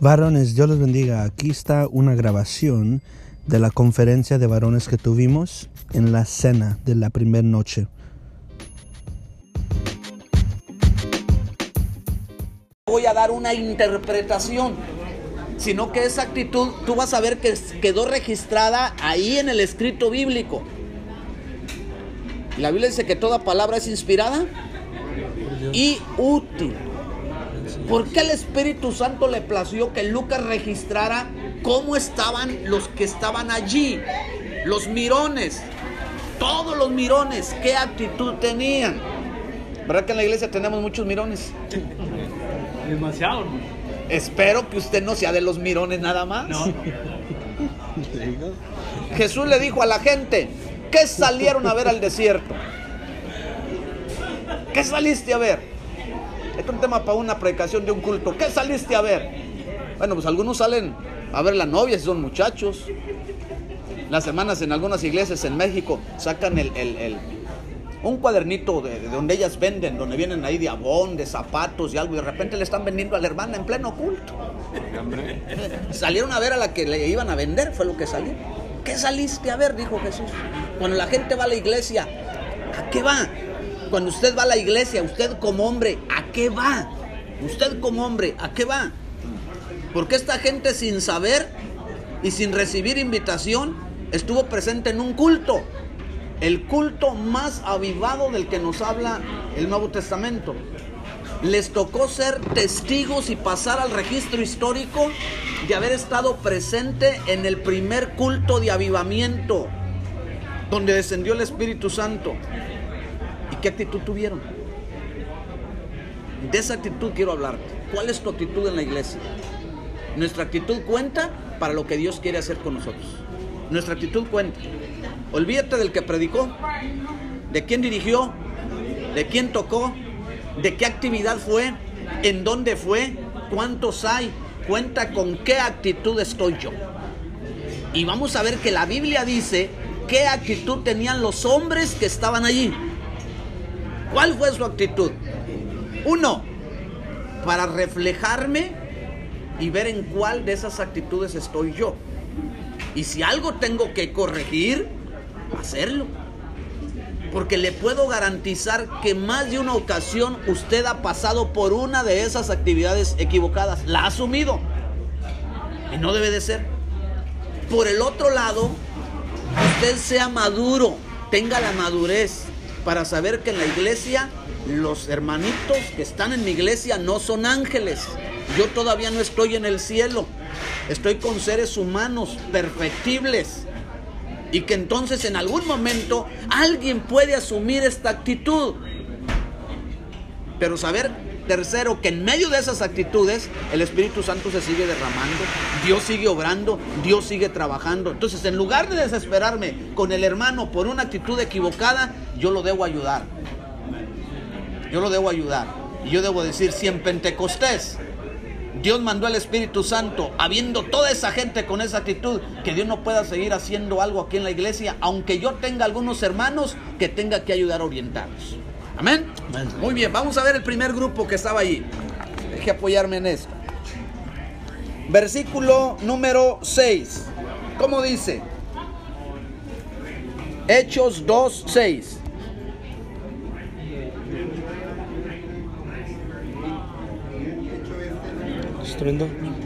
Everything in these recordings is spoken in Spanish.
Varones, Dios los bendiga. Aquí está una grabación de la conferencia de varones que tuvimos en la cena de la primera noche. Voy a dar una interpretación, sino que esa actitud tú vas a ver que quedó registrada ahí en el escrito bíblico. La Biblia dice que toda palabra es inspirada y útil. ¿Por qué el Espíritu Santo le plació que Lucas registrara cómo estaban los que estaban allí? Los mirones, todos los mirones, qué actitud tenían. ¿Verdad que en la iglesia tenemos muchos mirones? Demasiado. Espero que usted no sea de los mirones nada más. No. Jesús le dijo a la gente, ¿qué salieron a ver al desierto? ¿Qué saliste a ver? Es un tema para una predicación de un culto. ¿Qué saliste a ver? Bueno, pues algunos salen a ver la novia si son muchachos. Las semanas en algunas iglesias en México sacan el, un cuadernito de, donde ellas venden, donde vienen ahí de abón, de zapatos y algo, y de repente le están vendiendo a la hermana en pleno culto. Salieron a ver a la que le iban a vender, fue lo que salió. ¿Qué saliste a ver? Dijo Jesús. Cuando la gente va a la iglesia, ¿a qué va? Cuando usted va a la iglesia, usted como hombre, ¿a qué va? Usted como hombre, ¿a qué va? Porque esta gente sin saber y sin recibir invitación estuvo presente en un culto. El culto más avivado del que nos habla el Nuevo Testamento. Les tocó ser testigos y pasar al registro histórico de haber estado presente en el primer culto de avivamiento, donde descendió el Espíritu Santo. ¿Qué actitud tuvieron? De esa actitud quiero hablarte. ¿Cuál es tu actitud en la iglesia? Nuestra actitud cuenta para lo que Dios quiere hacer con nosotros. Nuestra actitud cuenta. Olvídate del que predicó, de quién dirigió, de quién tocó, de qué actividad fue, en dónde fue, cuántos hay. Cuenta con qué actitud estoy yo. Y vamos a ver que la Biblia dice qué actitud tenían los hombres que estaban allí. ¿Cuál fue su actitud? Uno, para reflejarme y ver en cuál de esas actitudes estoy yo. Y si algo tengo que corregir, hacerlo. Porque le puedo garantizar que más de una ocasión usted ha pasado por una de esas actividades equivocadas. La ha asumido. Y no debe de ser. Por el otro lado, usted sea maduro, tenga la madurez para saber que en la iglesia los hermanitos que están en mi iglesia no son ángeles. Yo todavía no estoy en el cielo. Estoy con seres humanos perfectibles. Y que entonces en algún momento alguien puede asumir esta actitud. Pero saber Tercero, que en medio de esas actitudes el Espíritu Santo se sigue derramando, Dios sigue obrando, Dios sigue trabajando. Entonces, en lugar de desesperarme con el hermano por una actitud equivocada, yo lo debo ayudar. Yo lo debo ayudar. Y yo debo decir, si en Pentecostés Dios mandó al Espíritu Santo, habiendo toda esa gente con esa actitud, que Dios no pueda seguir haciendo algo aquí en la iglesia, aunque yo tenga algunos hermanos que tenga que ayudar a orientarlos. Amén. Muy bien, vamos a ver el primer grupo que estaba allí. Deje apoyarme en esto. Versículo número 6. ¿Cómo dice? Hechos 2, 6.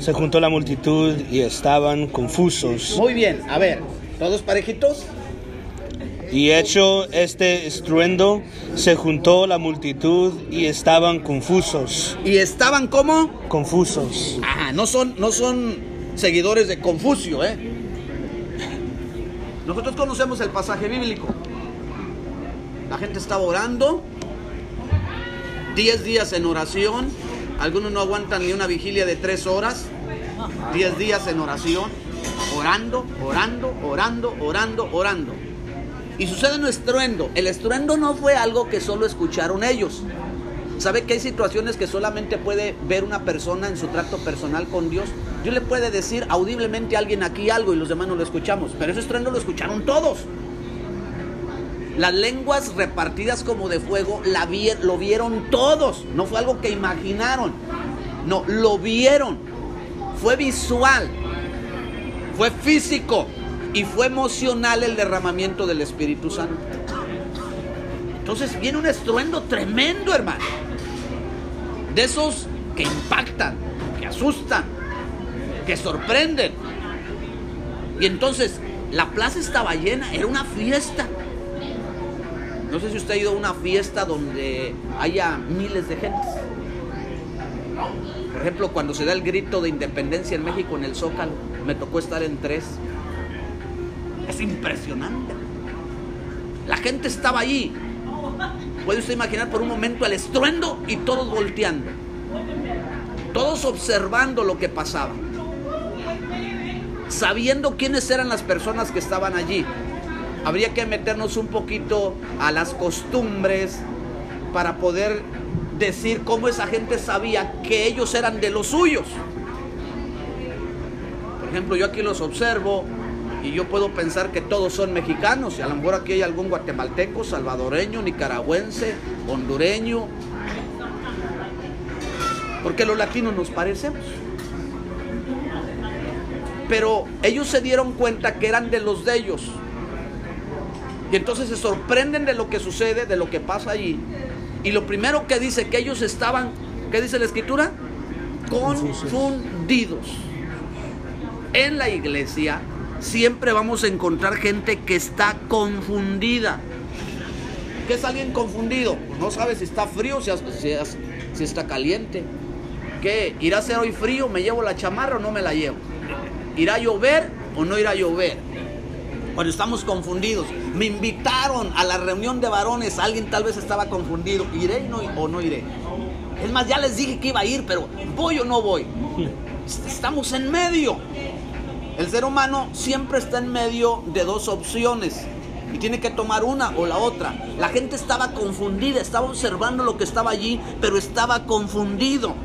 Se juntó la multitud y estaban confusos. Muy bien, a ver, ¿todos parejitos? Y hecho este estruendo, se juntó la multitud y estaban confusos. ¿Y estaban como? Confusos. Ah, no son, no son seguidores de Confucio, ¿eh? Nosotros conocemos el pasaje bíblico. La gente estaba orando, 10 días en oración, algunos no aguantan ni una vigilia de tres horas, 10 días en oración, orando, orando, orando, orando, orando. Y sucede un estruendo. El estruendo no fue algo que solo escucharon ellos. ¿Sabe que hay situaciones que solamente puede ver una persona en su tracto personal con Dios? Dios le puede decir audiblemente a alguien aquí algo y los demás no lo escuchamos. Pero ese estruendo lo escucharon todos. Las lenguas repartidas como de fuego la lo vieron todos. No fue algo que imaginaron. No, lo vieron. fue visual, fue físico y fue emocional el derramamiento del Espíritu Santo. Entonces viene un estruendo tremendo, hermano. De esos que impactan, que asustan, que sorprenden. Y entonces la plaza estaba llena, era una fiesta. No sé si usted ha ido a una fiesta donde haya miles de gente. Por ejemplo, cuando se da el grito de independencia en México en el Zócalo, me tocó estar en tres. Es impresionante. La gente estaba allí. Puede usted imaginar por un momento el estruendo y todos volteando. Todos observando lo que pasaba. Sabiendo quiénes eran las personas que estaban allí. Habría que meternos un poquito a las costumbres para poder decir cómo esa gente sabía que ellos eran de los suyos. Por ejemplo, yo aquí los observo y yo puedo pensar que todos son mexicanos y a lo mejor aquí hay algún guatemalteco, salvadoreño, nicaragüense, hondureño, porque los latinos nos parecemos. Pero ellos se dieron cuenta que eran de los de ellos. Y entonces se sorprenden de lo que sucede, de lo que pasa allí. Y lo primero que dice que ellos estaban, ¿qué dice la escritura? Confundidos. En la iglesia siempre vamos a encontrar gente que está confundida. ¿Qué es alguien confundido? No sabe si está frío, si, si, si está caliente. ¿Qué? ¿Irá a ser hoy frío? ¿Me llevo la chamarra o no me la llevo? ¿Irá a llover o no irá a llover? Cuando estamos confundidos. Me invitaron a la reunión de varones. Alguien tal vez estaba confundido. ¿Iré no, o no iré? Es más, ya les dije que iba a ir, pero ¿voy o no voy? Estamos en medio. El ser humano siempre está en medio de dos opciones y tiene que tomar una o la otra. La gente estaba confundida, estaba observando lo que estaba allí, pero estaba confundido.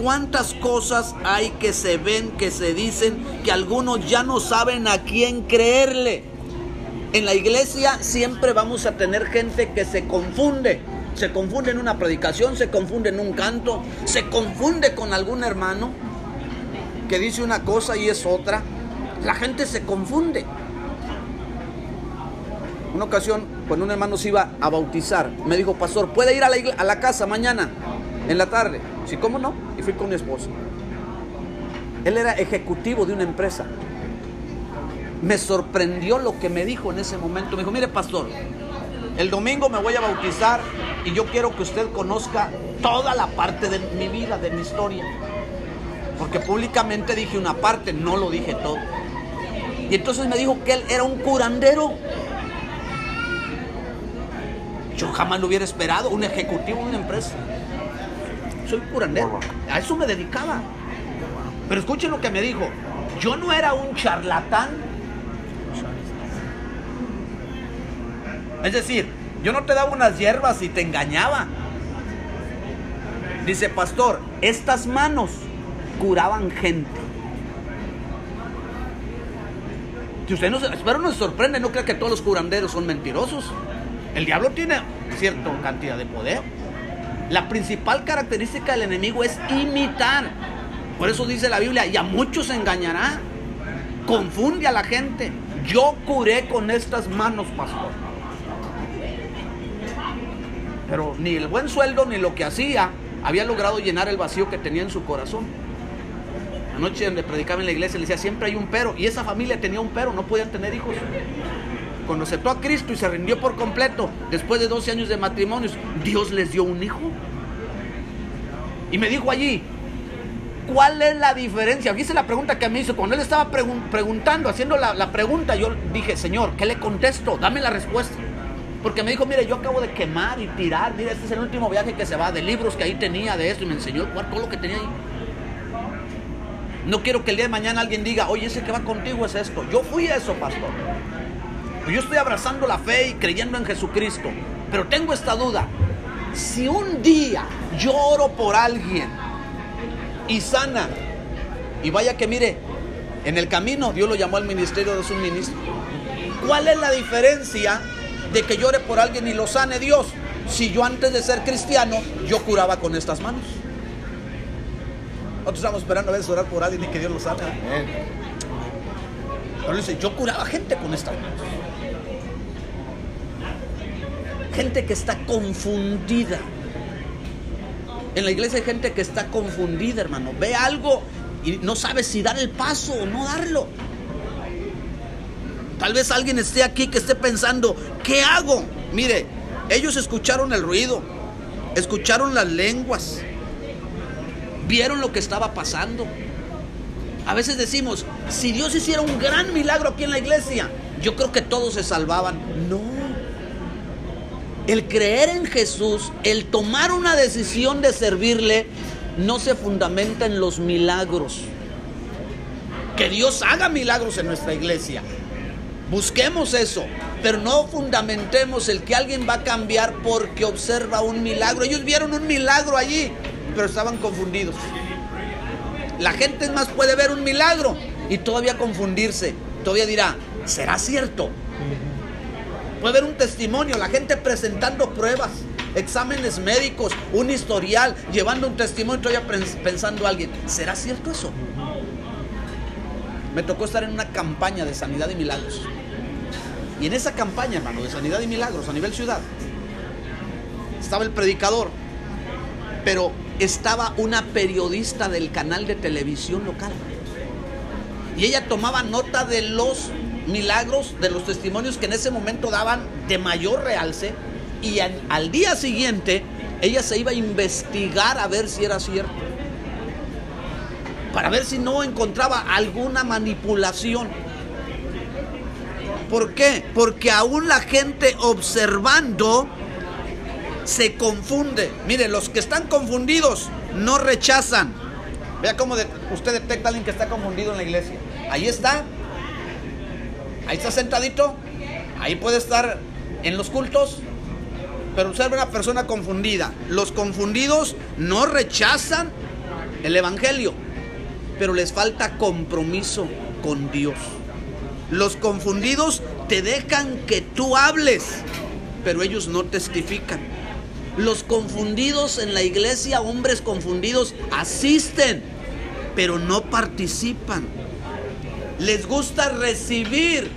¿Cuántas cosas hay que se ven, que se dicen, que algunos ya no saben a quién creerle? En la iglesia siempre vamos a tener gente que se confunde. Se confunde en una predicación, se confunde en un canto, se confunde con algún hermano que dice una cosa y es otra. La gente se confunde. Una ocasión, cuando un hermano se iba a bautizar, me dijo, pastor, ¿puede ir a la, casa mañana, en la tarde? Sí, ¿cómo no? Y fui con mi esposa. Él era ejecutivo de una empresa. Me sorprendió lo que me dijo en ese momento. Me dijo, mire, pastor, el domingo me voy a bautizar y yo quiero que usted conozca toda la parte de mi vida, de mi historia. Porque públicamente dije una parte, no lo dije todo. Y entonces me dijo que él era un curandero. Yo jamás lo hubiera esperado, un ejecutivo de una empresa. Soy curandero. A eso me dedicaba. Pero escuchen lo que me dijo. Yo no era un charlatán. Es decir, yo no te daba unas hierbas y te engañaba. Dice, pastor, estas manos curaban gente. Si usted no, espero sorprende, no crea que todos los curanderos son mentirosos. El diablo tiene cierta cantidad de poder. La principal característica del enemigo es imitar. Por eso dice la Biblia, y a muchos engañará. Confunde a la gente. Yo curé con estas manos, pastor. Pero ni el buen sueldo ni lo que hacía había logrado llenar el vacío que tenía en su corazón. Anoche donde predicaba en la iglesia le decía, siempre hay un pero. Y esa familia tenía un pero, no podían tener hijos. Cuando aceptó a Cristo y se rindió por completo, después de 12 años de matrimonios, Dios les dio un hijo. Y me dijo allí, ¿cuál es la diferencia? Fíjese la pregunta que me hizo. Cuando él estaba pregun preguntando, haciendo la pregunta, yo dije, Señor, ¿qué le contesto? Dame la respuesta. Porque me dijo, mire, yo acabo de quemar y tirar. Mire, este es el último viaje que se va, de libros que ahí tenía, de esto. Y me enseñó todo lo que tenía ahí. No quiero que el día de mañana alguien diga, oye, ese que va contigo es esto. Yo fui eso, pastor. Yo estoy abrazando la fe y creyendo en Jesucristo. Pero tengo esta duda. Si un día yo oro por alguien y sana, y vaya que mire, en el camino Dios lo llamó al ministerio de su ministro. ¿Cuál es la diferencia de que llore por alguien y lo sane Dios? Si yo antes de ser cristiano, yo curaba con estas manos. Nosotros estamos esperando a veces orar por alguien y que Dios lo sane. Pero dice, yo curaba gente con esta manos. Gente que está confundida. En la iglesia hay gente que está confundida, hermano. Ve algo y no sabe si dar el paso o no darlo. Tal vez alguien esté aquí que esté pensando, ¿qué hago? Mire, ellos escucharon el ruido, escucharon las lenguas, vieron lo que estaba pasando. A veces decimos, si Dios hiciera un gran milagro aquí en la iglesia, yo creo que todos se salvaban. No. El creer en Jesús, el tomar una decisión de servirle, no se fundamenta en los milagros. Que Dios haga milagros en nuestra iglesia. Busquemos eso, pero no fundamentemos el que alguien va a cambiar porque observa un milagro. Ellos vieron un milagro allí, pero estaban confundidos. La gente más puede ver un milagro y todavía confundirse. Todavía dirá, ¿será cierto? Puede ver un testimonio, la gente presentando pruebas, exámenes médicos, un historial, llevando un testimonio, todavía pensando alguien, ¿será cierto eso? Me tocó estar en una campaña de sanidad y milagros. Y en esa campaña, hermano, de sanidad y milagros a nivel ciudad, estaba el predicador, pero estaba una periodista del canal de televisión local. Y ella tomaba nota de los milagros, de los testimonios que en ese momento daban de mayor realce. Y al, día siguiente ella se iba a investigar a ver si era cierto. Para ver si no encontraba alguna manipulación. ¿Por qué? Porque aún la gente observando se confunde. Mire, los que están confundidos no rechazan. Vea cómo usted detecta a alguien que está confundido en la iglesia. Ahí está. Ahí está sentadito. Ahí puede estar en los cultos. Pero observa una persona confundida. Los confundidos no rechazan el Evangelio. Pero les falta compromiso con Dios. Los confundidos te dejan que tú hables. Pero ellos no testifican. Los confundidos en la iglesia, hombres confundidos, asisten, pero no participan. Les gusta recibir,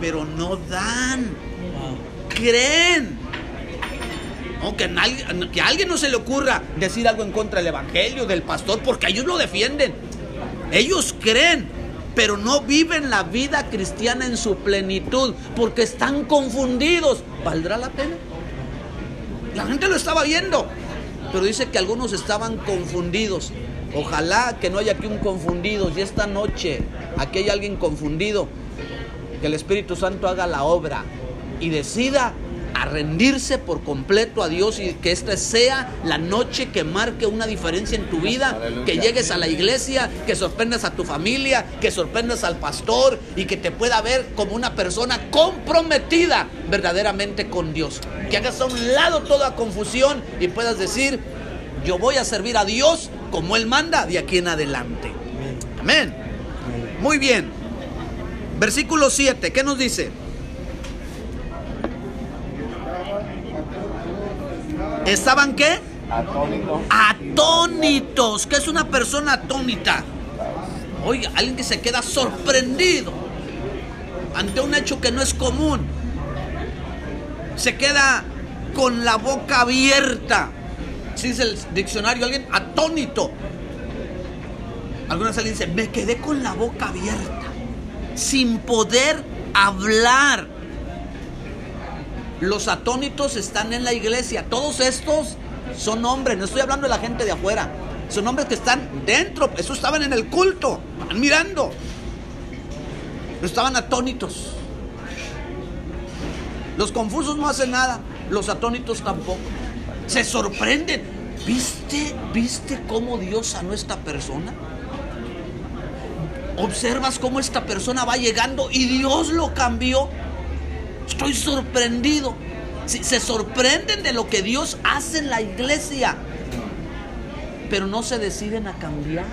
pero no dan. Creen. Aunque que a alguien no se le ocurra decir algo en contra del evangelio, del pastor, porque ellos lo defienden. Ellos creen, pero no viven la vida cristiana en su plenitud, porque están confundidos. ¿Valdrá la pena? La gente lo estaba viendo, pero dice que algunos estaban confundidos. Ojalá que no haya aquí un confundido. Y esta noche aquí hay alguien confundido, que el Espíritu Santo haga la obra y decida a rendirse por completo a Dios y que esta sea la noche que marque una diferencia en tu vida, que llegues a la iglesia, que sorprendas a tu familia, que sorprendas al pastor y que te pueda ver como una persona comprometida verdaderamente con Dios. Que hagas a un lado toda confusión y puedas decir, yo voy a servir a Dios como Él manda de aquí en adelante. Amén. Muy bien. Versículo 7, ¿qué nos dice? ¿Estaban qué? Atónitos. Atónitos. ¿Qué es una persona atónita? Oiga, alguien que se queda sorprendido ante un hecho que no es común. Se queda con la boca abierta. Si dice el diccionario, alguien atónito. Algunas alguien dice, me quedé con la boca abierta, sin poder hablar. Los atónitos están en la iglesia. Todos estos son hombres. No estoy hablando de la gente de afuera. Son hombres que están dentro. Esos estaban en el culto. Mirando. estaban atónitos. Los confusos no hacen nada. Los atónitos tampoco. Se sorprenden. ¿Viste? ¿Viste cómo Dios sanó a esta persona? Observas cómo esta persona va llegando y Dios lo cambió. Estoy sorprendido. Se sorprenden de lo que Dios hace en la iglesia, pero no se deciden a cambiar.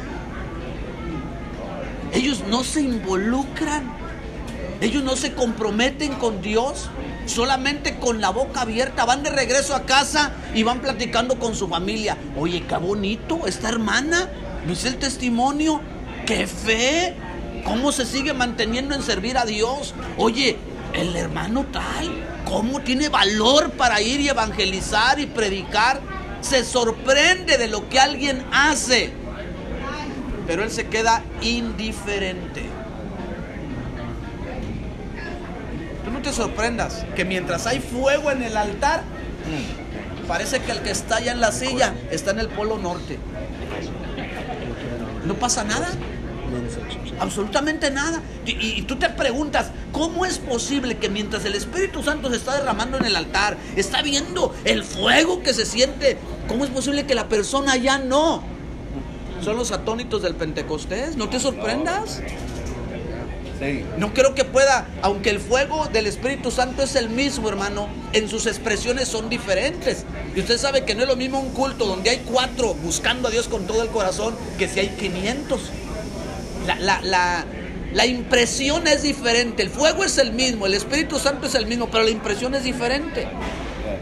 Ellos no se involucran. Ellos no se comprometen con Dios. Solamente con la boca abierta van de regreso a casa y van platicando con su familia. Oye, qué bonito, esta hermana ¿No es el testimonio? ¡Qué fe! ¿Cómo se sigue manteniendo en servir a Dios? Oye, el hermano tal, ¿cómo tiene valor para ir y evangelizar y predicar? Se sorprende de lo que alguien hace, pero él se queda indiferente. Tú no te sorprendas que mientras hay fuego en el altar, parece que el que está allá en la silla está en el polo norte. No pasa nada. Absolutamente nada. Y, y, tú te preguntas, ¿cómo es posible que mientras el Espíritu Santo se está derramando en el altar, está viendo el fuego que se siente, ¿cómo es posible que la persona ya no? Son los atónitos del Pentecostés, no te sorprendas. No creo que pueda, aunque el fuego del Espíritu Santo es el mismo, hermano, en sus expresiones son diferentes. Y usted sabe que no es lo mismo un culto donde hay cuatro buscando a Dios con todo el corazón que si hay 500. La, la, la, impresión es diferente. El fuego es el mismo, el Espíritu Santo es el mismo, pero la impresión es diferente.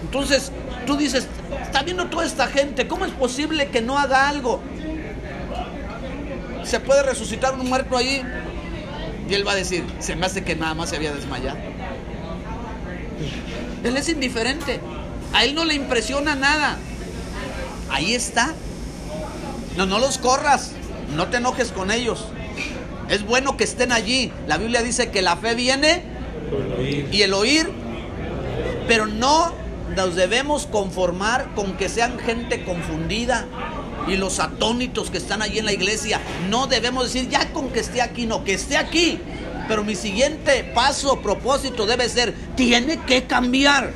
Entonces, tú dices, está viendo toda esta gente, ¿cómo es posible que no haga algo? ¿Se puede resucitar un muerto ahí? Y él va a decir, se me hace que nada más se había desmayado. Él es indiferente. A él no le impresiona nada. Ahí está. No, no los corras. No te enojes con ellos. Es bueno que estén allí. La Biblia dice que la fe viene y el oír. Pero no nos debemos conformar con que sean gente confundida y los atónitos que están allí en la iglesia. No debemos decir, ya con que esté aquí, no, que esté aquí. Pero mi siguiente paso, propósito debe ser, tiene que cambiar.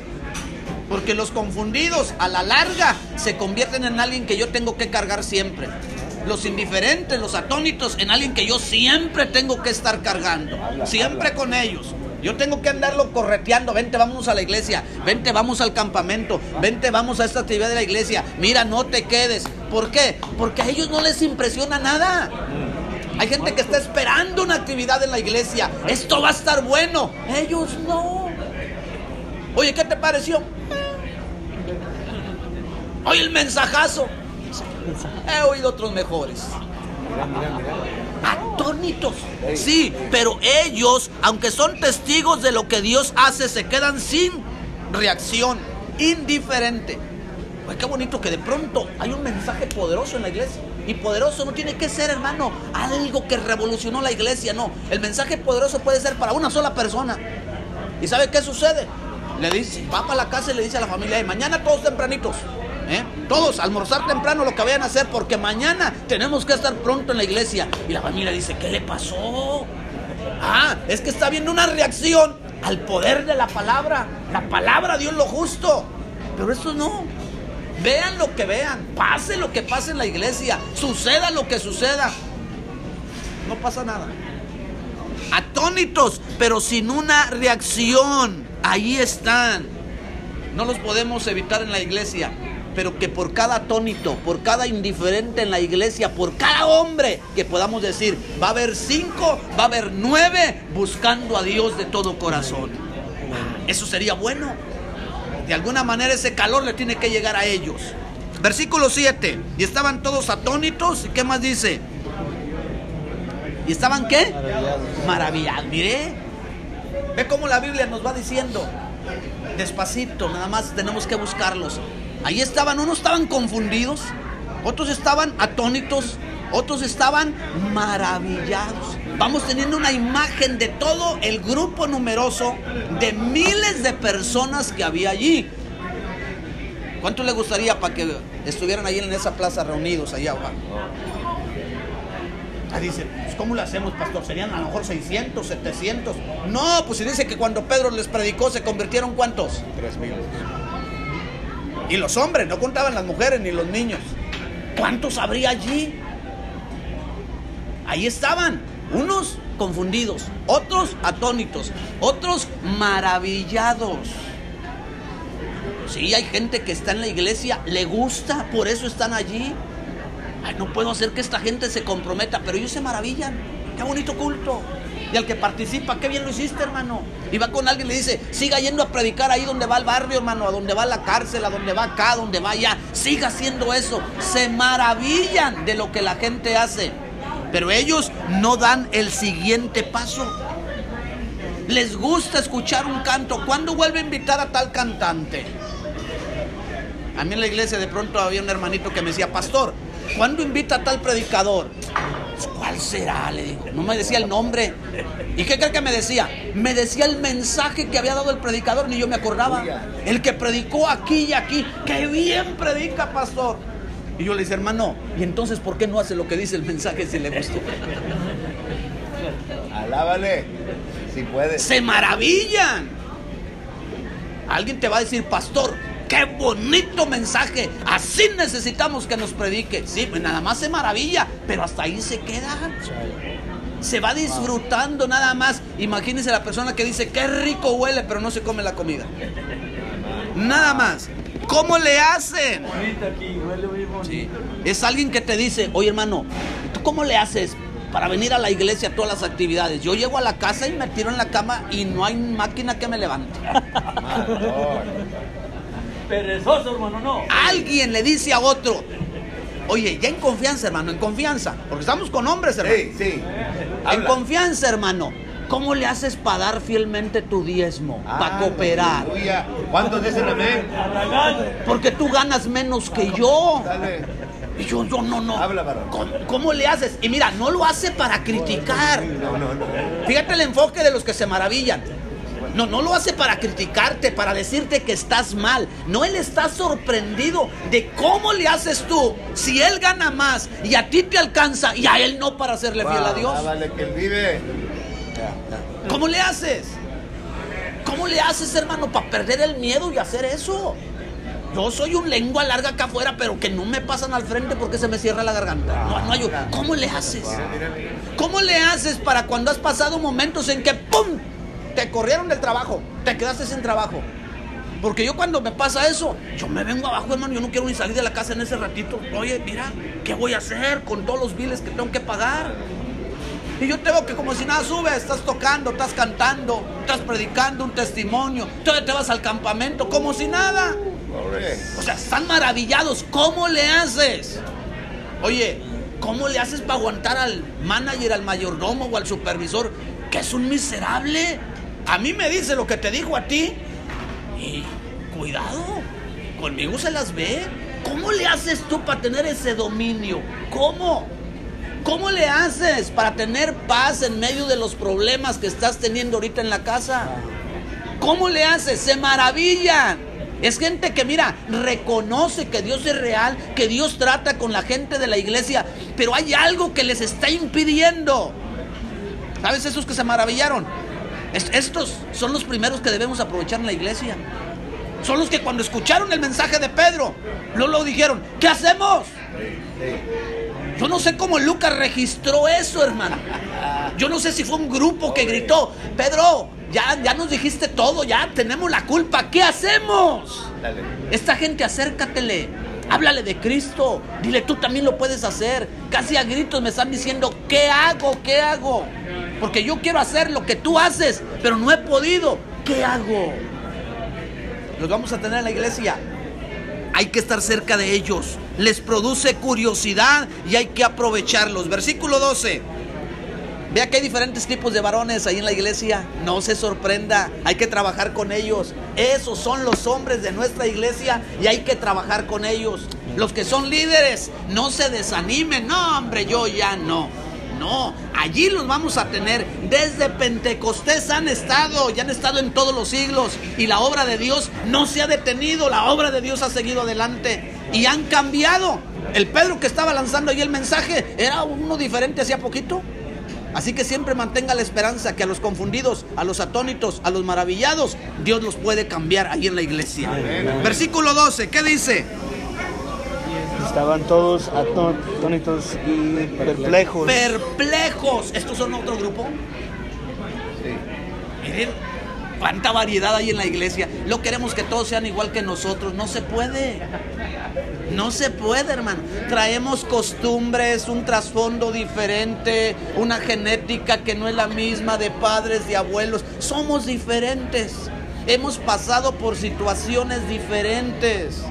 Porque los confundidos a la larga se convierten en alguien que yo tengo que cargar siempre. Los indiferentes, los atónitos, en alguien que yo siempre tengo que estar cargando. Siempre con ellos. Yo tengo que andarlo correteando. Vente, vamos a la iglesia. Vente, vamos al campamento. Vente, vamos a esta actividad de la iglesia. Mira, no te quedes. ¿Por qué? Porque a ellos no les impresiona nada. Hay gente que está esperando una actividad en la iglesia. Esto va a estar bueno. Ellos no. Oye, ¿qué te pareció? Oye, el mensajazo. He oído otros mejores. Atónitos. Sí, pero ellos, aunque son testigos de lo que Dios hace, se quedan sin reacción, indiferente. Pues qué bonito que de pronto hay un mensaje poderoso en la iglesia. Y poderoso no tiene que ser, hermano, algo que revolucionó la iglesia. No, el mensaje poderoso puede ser para una sola persona. ¿Y sabe qué sucede? Le dice, va para la casa y le dice a la familia, mañana todos tempranitos. ¿Eh? Todos almorzar temprano lo que vayan a hacer porque mañana tenemos que estar pronto en la iglesia. Y la familia dice, ¿qué le pasó? Ah, es que está viendo una reacción al poder de la palabra. La palabra dio lo justo. Pero eso no. Vean lo que vean, pase lo que pase en la iglesia, suceda lo que suceda. No pasa nada. Atónitos, pero sin una reacción. Ahí están. No los podemos evitar en la iglesia pero que por cada atónito, por cada indiferente en la iglesia, por cada hombre que podamos decir, va a haber cinco, va a haber nueve buscando a Dios de todo corazón. Eso sería bueno. De alguna manera ese calor le tiene que llegar a ellos. Versículo 7. Y estaban todos atónitos. ¿Y qué más dice? ¿Y estaban qué? Maravillados. Maravillados. Mire. Ve cómo la Biblia nos va diciendo. Despacito, nada más tenemos que buscarlos. Ahí estaban, unos estaban confundidos, otros estaban atónitos, otros estaban maravillados. Vamos teniendo una imagen de todo el grupo numeroso de miles de personas que había allí. ¿Cuánto le gustaría para que estuvieran ahí en esa plaza reunidos allá abajo? Ah, dice, pues ¿cómo lo hacemos, pastor? Serían a lo mejor 600, 700. No, pues se dice que cuando Pedro les predicó se convirtieron cuántos? Tres mil. Y los hombres, no contaban las mujeres ni los niños. ¿Cuántos habría allí? Ahí estaban, unos confundidos, otros atónitos, otros maravillados. Sí, hay gente que está en la iglesia, le gusta, por eso están allí. Ay, no puedo hacer que esta gente se comprometa, pero ellos se maravillan. Qué bonito culto. Y al que participa, qué bien lo hiciste, hermano. Y va con alguien y le dice, siga yendo a predicar ahí donde va el barrio, hermano, a donde va la cárcel, a donde va acá, a donde va allá. Siga haciendo eso. Se maravillan de lo que la gente hace. Pero ellos no dan el siguiente paso. Les gusta escuchar un canto. ¿Cuándo vuelve a invitar a tal cantante? A mí en la iglesia de pronto había un hermanito que me decía, pastor, ¿cuándo invita a tal predicador? ¿Cuál será? Le digo. No me decía el nombre. ¿Y qué cree que me decía? Me decía el mensaje que había dado el predicador, ni yo me acordaba. El que predicó aquí y aquí. ¡Qué bien predica, pastor! Y yo le dije, hermano, ¿y entonces por qué no hace lo que dice el mensaje si le gustó? Alábale, si puedes. Se maravillan. Alguien te va a decir, pastor, qué bonito mensaje. Así necesitamos que nos predique. Sí, pues nada más se maravilla, pero hasta ahí se queda. Se va disfrutando nada más. Imagínense la persona que dice, qué rico huele, pero no se come la comida. Nada más. ¿Cómo le hacen? Bonito aquí, huele muy bonito. Sí. Es alguien que te dice, oye hermano, ¿tú cómo le haces para venir a la iglesia a todas las actividades? Yo llego a la casa y me tiro en la cama y no hay máquina que me levante. Perezoso, hermano, no. Alguien le dice a otro, oye, ya en confianza, hermano, en confianza, porque estamos con hombres, hermano. Sí, sí. En Habla. confianza, hermano. ¿Cómo le haces para dar fielmente tu diezmo? para Ah, cooperar. aleluya. ¿Cuántos dicen amén? Porque tú ganas menos que yo. Dale. Y yo, yo no, no. Habla, varón. ¿Cómo, cómo le haces? Y mira, no lo hace para criticar. No, no, no. Fíjate el enfoque de los que se maravillan. No, no lo hace para criticarte, para decirte que estás mal. No, él está sorprendido de cómo le haces tú si él gana más y a ti te alcanza y a él no para serle fiel a Dios. Alábale que él vive. ¿Cómo le haces? ¿Cómo le haces, hermano, para perder el miedo y hacer eso? Yo soy un lengua larga acá afuera, pero que no me pasan al frente porque se me cierra la garganta. No, no hay- ¿Cómo le haces? ¿Cómo le haces para cuando has pasado momentos en que ¡pum! Te corrieron del trabajo, te quedaste sin trabajo? Porque yo cuando me pasa eso, yo me vengo abajo, hermano, yo no quiero ni salir de la casa en ese ratito. Oye, mira, ¿qué voy a hacer con todos los biles que tengo que pagar? Y yo te veo que como si nada sube, estás tocando, estás cantando, estás predicando un testimonio, todavía te vas al campamento como si nada. O sea, están maravillados. ¿Cómo le haces? Oye, ¿cómo le haces para aguantar al manager, al mayordomo o al supervisor que es un miserable? A mí me dice lo que te dijo a ti. Y cuidado, conmigo se las ve. ¿Cómo le haces tú para tener ese dominio? ¿Cómo? ¿Cómo le haces para tener paz en medio de los problemas que estás teniendo ahorita en la casa? ¿Cómo le haces? Se maravillan. Es gente que, mira, reconoce que Dios es real, que Dios trata con la gente de la iglesia, pero hay algo que les está impidiendo. ¿Sabes esos que se maravillaron? Es- estos son los primeros que debemos aprovechar en la iglesia. Son los que cuando escucharon el mensaje de Pedro, luego dijeron, ¿qué hacemos? Yo no sé cómo Lucas registró eso, hermano. Yo no sé si fue un grupo que gritó, Pedro, ya, ya nos dijiste todo, ya tenemos la culpa, ¿qué hacemos? Esta gente acércatele, háblale de Cristo, dile tú también lo puedes hacer. Casi a gritos me están diciendo, ¿qué hago? ¿Qué hago? Porque yo quiero hacer lo que tú haces, pero no he podido. ¿Qué hago? Los vamos a tener en la iglesia. Hay que estar cerca de ellos. Les produce curiosidad y hay que aprovecharlos. Versículo 12. Vea que hay diferentes tipos de varones ahí en la iglesia. No se sorprenda. Hay que trabajar con ellos. Esos son los hombres de nuestra iglesia y hay que trabajar con ellos. Los que son líderes, no se desanimen. No, hombre, yo ya no. No, allí los vamos a tener. Desde Pentecostés han estado, ya han estado en todos los siglos. Y la obra de Dios no se ha detenido. La obra de Dios ha seguido adelante. Y han cambiado. El Pedro que estaba lanzando ahí el mensaje era uno diferente hacía poquito. Así que siempre mantenga la esperanza que a los confundidos, a los atónitos, a los maravillados, Dios los puede cambiar ahí en la iglesia. Versículo 12, ¿qué dice? Estaban todos atónitos y perplejos. Perplejos. ¿Estos son otro grupo? Sí. Miren, ¿Cuánta variedad hay en la iglesia? Lo queremos que todos sean igual que nosotros. No se puede. No se puede, hermano. Traemos costumbres, un trasfondo diferente, una genética que no es la misma de padres, de abuelos. Somos diferentes. Hemos pasado por situaciones diferentes.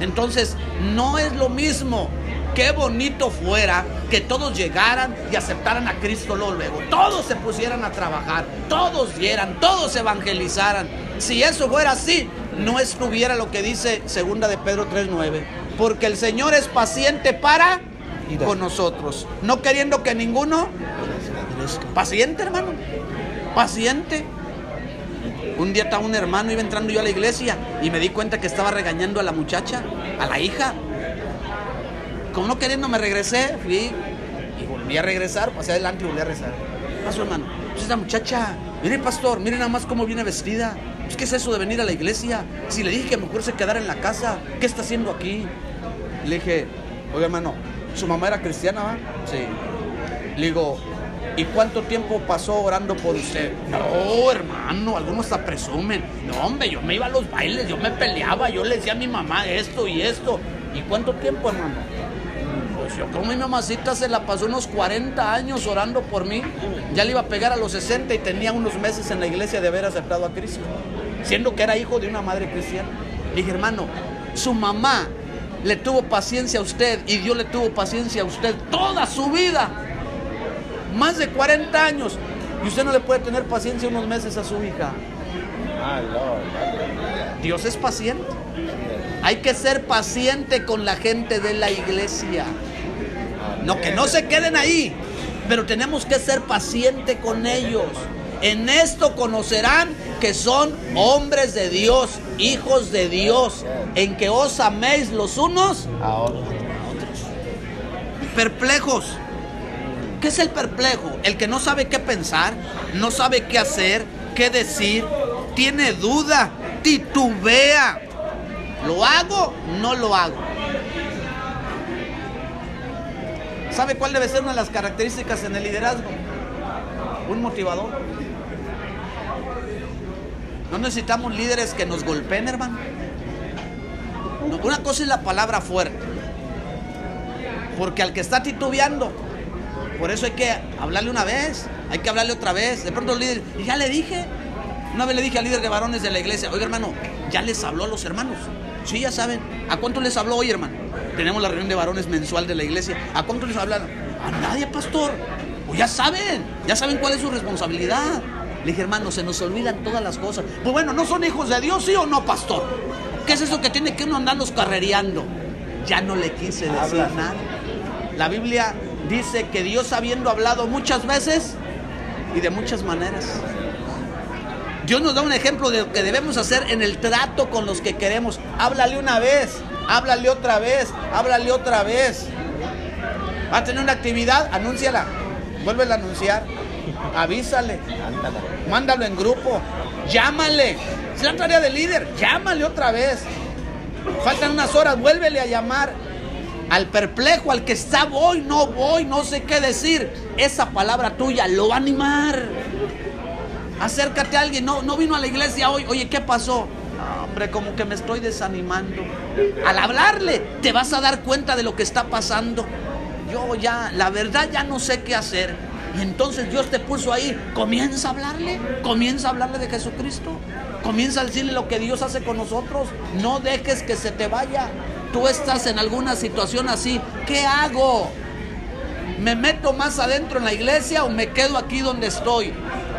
Entonces, no es lo mismo. Qué bonito fuera que todos llegaran y aceptaran a Cristo luego, luego. Todos se pusieran a trabajar, todos dieran, todos evangelizaran. Si eso fuera así, no estuviera lo que dice segunda de Pedro 3:9, porque el Señor es paciente para con nosotros, no queriendo que ninguno paciente, hermano. Paciente. Un día estaba un hermano, iba entrando yo a la iglesia y me di cuenta que estaba regañando a la muchacha, a la hija. Como no queriendo me regresé, fui y volví a regresar, pasé adelante y volví a rezar. Pasó hermano, pues esa muchacha, mire pastor, mire nada más cómo viene vestida. Pues, ¿Qué es eso de venir a la iglesia? Si le dije que mejor se quedara en la casa, ¿qué está haciendo aquí? Le dije, oye hermano, ¿su mamá era cristiana? va?" Sí. Le digo, ¿y cuánto tiempo pasó orando por usted? No, hermano, algunos hasta presumen. No, hombre, yo me iba a los bailes, yo me peleaba, yo le decía a mi mamá esto y esto. ¿Y cuánto tiempo, hermano? Pues como mi mamacita se la pasó unos 40 años orando por mí, ya le iba a pegar a los 60 y tenía unos meses en la iglesia de haber aceptado a Cristo, siendo que era hijo de una madre cristiana. Dije, hermano, su mamá le tuvo paciencia a usted y Dios le tuvo paciencia a usted toda su vida, más de 40 años, y usted no le puede tener paciencia unos meses a su hija. Dios es paciente. Hay que ser paciente con la gente de la iglesia. No, que no se queden ahí, pero tenemos que ser paciente con ellos. En esto conocerán que son hombres de Dios, hijos de Dios, en que os améis los unos Ahora. perplejos. ¿Qué es el perplejo? El que no sabe qué pensar, no sabe qué hacer, qué decir, tiene duda, titubea. ¿Lo hago? No lo hago. ¿Sabe cuál debe ser una de las características en el liderazgo? Un motivador. No necesitamos líderes que nos golpeen, hermano. No, una cosa es la palabra fuerte. Porque al que está titubeando, por eso hay que hablarle una vez, hay que hablarle otra vez. De pronto el líder, y ya le dije. Una vez le dije al líder de varones de la iglesia, oiga hermano, ya les habló a los hermanos. Sí, ya saben. ¿A cuánto les habló hoy, hermano? Tenemos la reunión de varones mensual de la iglesia. ¿A cuánto les hablaron? A nadie, pastor. Pues ya saben, ya saben cuál es su responsabilidad. Le dije, hermano, se nos olvidan todas las cosas. Pues bueno, ¿no son hijos de Dios, sí o no, pastor? ¿Qué es eso que tiene que uno andarlos carrereando? Ya no le quise decir Habla. nada. La Biblia dice que Dios habiendo hablado muchas veces y de muchas maneras. Dios nos da un ejemplo de lo que debemos hacer en el trato con los que queremos. Háblale una vez, háblale otra vez, háblale otra vez. Va a tener una actividad, anúnciala. Vuélvela a anunciar. Avísale. Mándalo en grupo. Llámale. Es la tarea del líder. Llámale otra vez. Faltan unas horas. Vuélvele a llamar. Al perplejo, al que está voy, no voy, no sé qué decir. Esa palabra tuya lo va a animar. Acércate a alguien. No, no vino a la iglesia hoy. Oye, ¿qué pasó? "No, hombre, como que me estoy desanimando. Al hablarle, te vas a dar cuenta de lo que está pasando. Yo ya, la verdad, ya no sé qué hacer. Y entonces Dios te puso ahí. Comienza a hablarle. Comienza a hablarle de Jesucristo. Comienza a decirle lo que Dios hace con nosotros. No dejes que se te vaya. Tú estás en alguna situación así. ¿Qué hago? ¿Me meto más adentro en la iglesia o me quedo aquí donde estoy?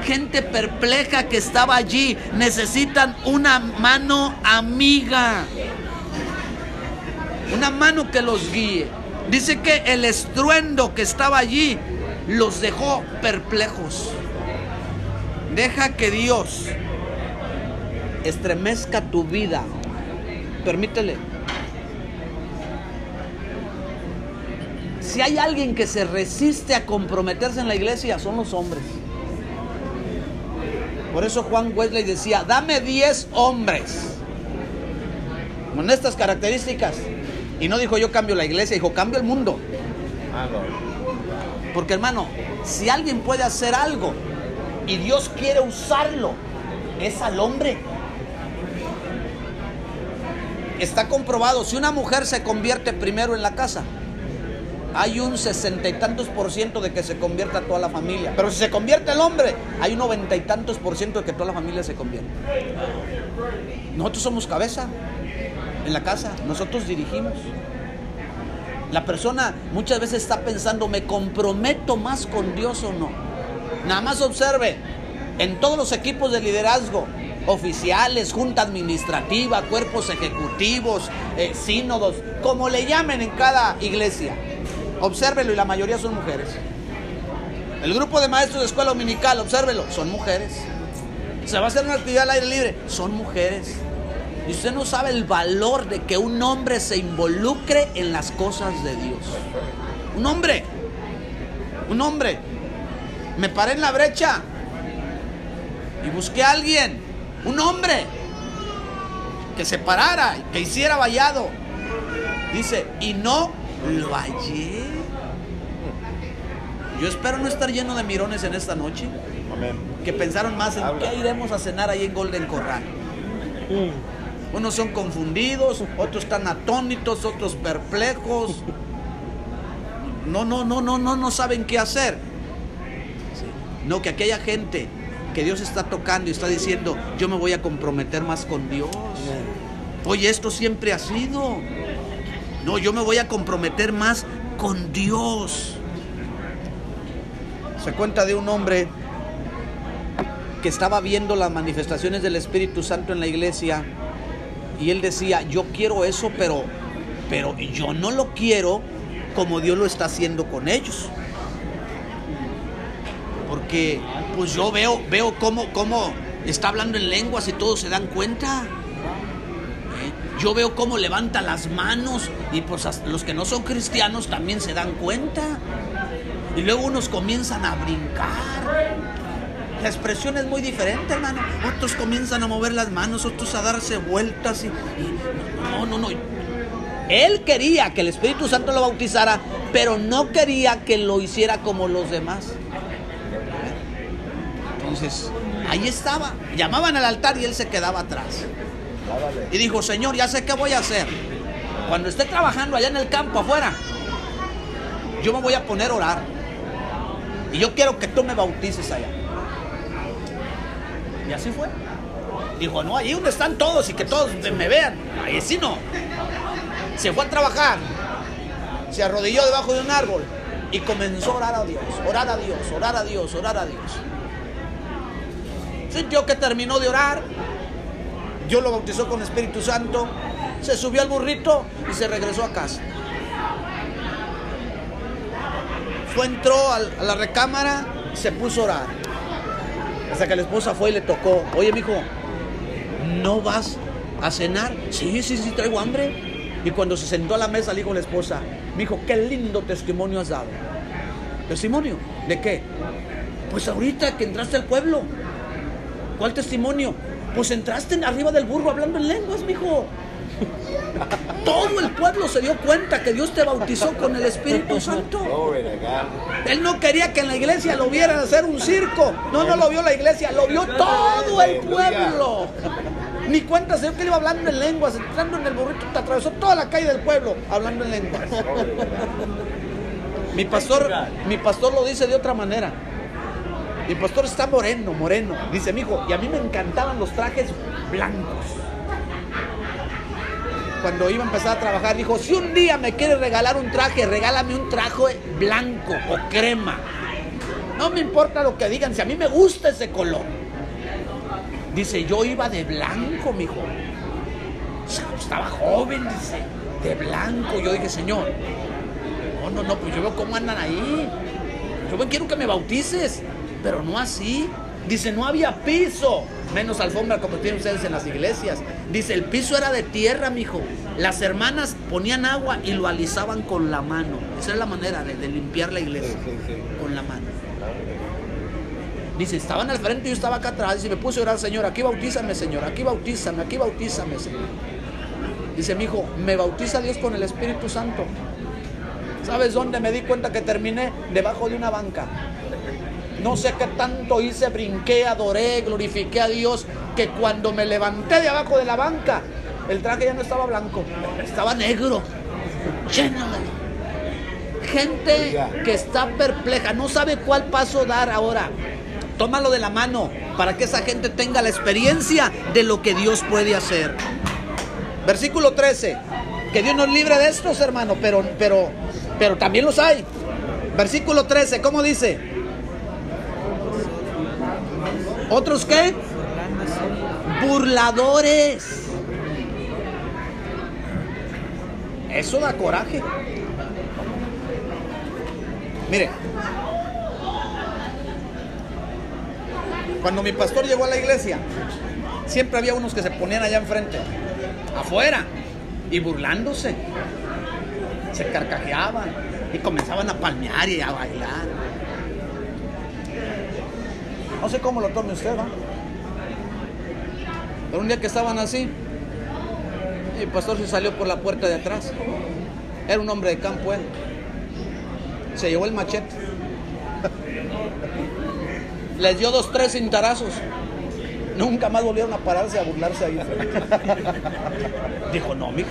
Gente perpleja que estaba allí necesitan una mano amiga. Una mano que los guíe. Dice que el estruendo que estaba allí los dejó perplejos. Deja que Dios estremezca tu vida. Permítele. Si hay alguien que se resiste a comprometerse en la iglesia, son los hombres. Por eso Juan Wesley decía, dame 10 hombres con estas características. Y no dijo yo cambio la iglesia, dijo cambio el mundo. Ah. Porque hermano, si alguien puede hacer algo y Dios quiere usarlo, es al hombre. Está comprobado, si una mujer se convierte primero en la casa, hay un sesenta y tantos por ciento de que se convierta toda la familia. Pero si se convierte el hombre, hay un noventa y tantos por ciento de que toda la familia se convierte. Nosotros somos cabeza en la casa, nosotros dirigimos. La persona muchas veces está pensando, ¿me comprometo más con Dios o no? Nada más observe, en todos los equipos de liderazgo, oficiales, junta administrativa, cuerpos ejecutivos, eh, sínodos, como le llamen en cada iglesia, obsérvelo y la mayoría son mujeres. El grupo de maestros de escuela dominical, obsérvelo, son mujeres. Se va a hacer una actividad al aire libre, son mujeres. Y usted no sabe el valor de que un hombre se involucre en las cosas de Dios. Un hombre, un hombre. Me paré en la brecha y busqué a alguien, un hombre, que se parara, que hiciera vallado. Dice, y no lo hallé. Yo espero no estar lleno de mirones en esta noche, Amén. que pensaron más en Habla. qué iremos a cenar ahí en Golden Corral. Unos son confundidos, otros están atónitos, otros perplejos. No, no, no, no, no, no saben qué hacer. Sí. No, que aquella gente que Dios está tocando y está diciendo, yo me voy a comprometer más con Dios. Oye, esto siempre ha sido. No, yo me voy a comprometer más con Dios. Se cuenta de un hombre que estaba viendo las manifestaciones del Espíritu Santo en la iglesia y él decía, yo quiero eso, pero, pero yo no lo quiero como Dios lo está haciendo con ellos. Porque pues yo veo, veo cómo, cómo está hablando en lenguas y todos se dan cuenta. Yo veo cómo levanta las manos y pues los que no son cristianos también se dan cuenta. Y luego unos comienzan a brincar. La expresión es muy diferente, hermano. Otros comienzan a mover las manos, otros a darse vueltas y- no, no, no. Él quería que el Espíritu Santo lo bautizara, pero no quería que lo hiciera como los demás. Entonces, ahí estaba. Llamaban al altar y él se quedaba atrás. Y dijo, Señor, ya sé qué voy a hacer. Cuando esté trabajando allá en el campo afuera, yo me voy a poner a orar. Y yo quiero que tú me bautices allá. Y así fue. Dijo, no, ahí donde están todos y que todos me vean. Ahí sí no. Se fue a trabajar. Se arrodilló debajo de un árbol y comenzó a orar a Dios, orar a Dios, orar a Dios, orar a Dios. Sintió que terminó de orar. Dios lo bautizó con Espíritu Santo. Se subió al burrito y se regresó a casa. Fue, entró a la recámara se puso a orar. Hasta que la esposa fue y le tocó. Oye, mijo, ¿no vas a cenar? Sí, sí, sí, traigo hambre. Y cuando se sentó a la mesa, le dijo la esposa, mijo, qué lindo testimonio has dado. ¿Testimonio? ¿De qué? Pues ahorita que entraste al pueblo. ¿Cuál testimonio? Pues entraste en- arriba del burro hablando en lenguas, mijo. Todo el pueblo se dio cuenta que Dios te bautizó con el Espíritu Santo. Él no quería que en la iglesia lo vieran hacer un circo. No, no lo vio la iglesia, lo vio todo el pueblo. Ni cuenta se dio que él iba hablando en lenguas, entrando en el burrito, te atravesó toda la calle del pueblo hablando en lenguas. Mi pastor, mi pastor lo dice de otra manera. Mi pastor está moreno, moreno. Dice, mijo, y a mí me encantaban los trajes blancos. Cuando iba a empezar a trabajar, dijo, si un día me quieres regalar un traje, regálame un traje blanco o crema. No me importa lo que digan, si a mí me gusta ese color. Dice, yo iba de blanco, mijo. Estaba joven, dice, de blanco. Yo dije, Señor, no, no, no, pues yo veo cómo andan ahí. Yo quiero que me bautices, pero no así. Dice, no había piso, menos alfombra como tienen ustedes en las iglesias. Dice, el piso era de tierra, mijo. Las hermanas ponían agua y lo alisaban con la mano. Esa era la manera de, de limpiar la iglesia, Sí, sí, sí. con la mano. Dice, estaban al frente y yo estaba acá atrás. Y me puse a orar, Señor, aquí bautízame, Señor, aquí bautízame, aquí bautízame, Señor. Dice mi hijo, me bautiza Dios con el Espíritu Santo. ¿Sabes dónde me di cuenta que terminé? Debajo de una banca. No sé qué tanto hice, brinqué, adoré, glorifiqué a Dios. que cuando me levanté de abajo de la banca, el traje ya no estaba blanco, estaba negro, lleno de gente que está perpleja, no sabe cuál paso dar ahora. Tómalo de la mano para que esa gente tenga la experiencia de lo que Dios puede hacer. Versículo 13. Que Dios nos libre de estos, hermano, pero, pero, pero también los hay. Versículo 13, ¿cómo dice? ¿Otros qué? Burladores. Eso da coraje. Mire, cuando mi pastor llegó a la iglesia, siempre había unos que se ponían allá enfrente, afuera, y burlándose. Se carcajeaban y comenzaban a palmear y a bailar. No sé cómo lo tome usted, ¿va? Pero un día que estaban así, el pastor se salió por la puerta de atrás. Era un hombre de campo él. Se llevó el machete. Les dio dos, tres cintarazos. Nunca más volvieron a pararse a burlarse ahí. Dijo, no, mijo.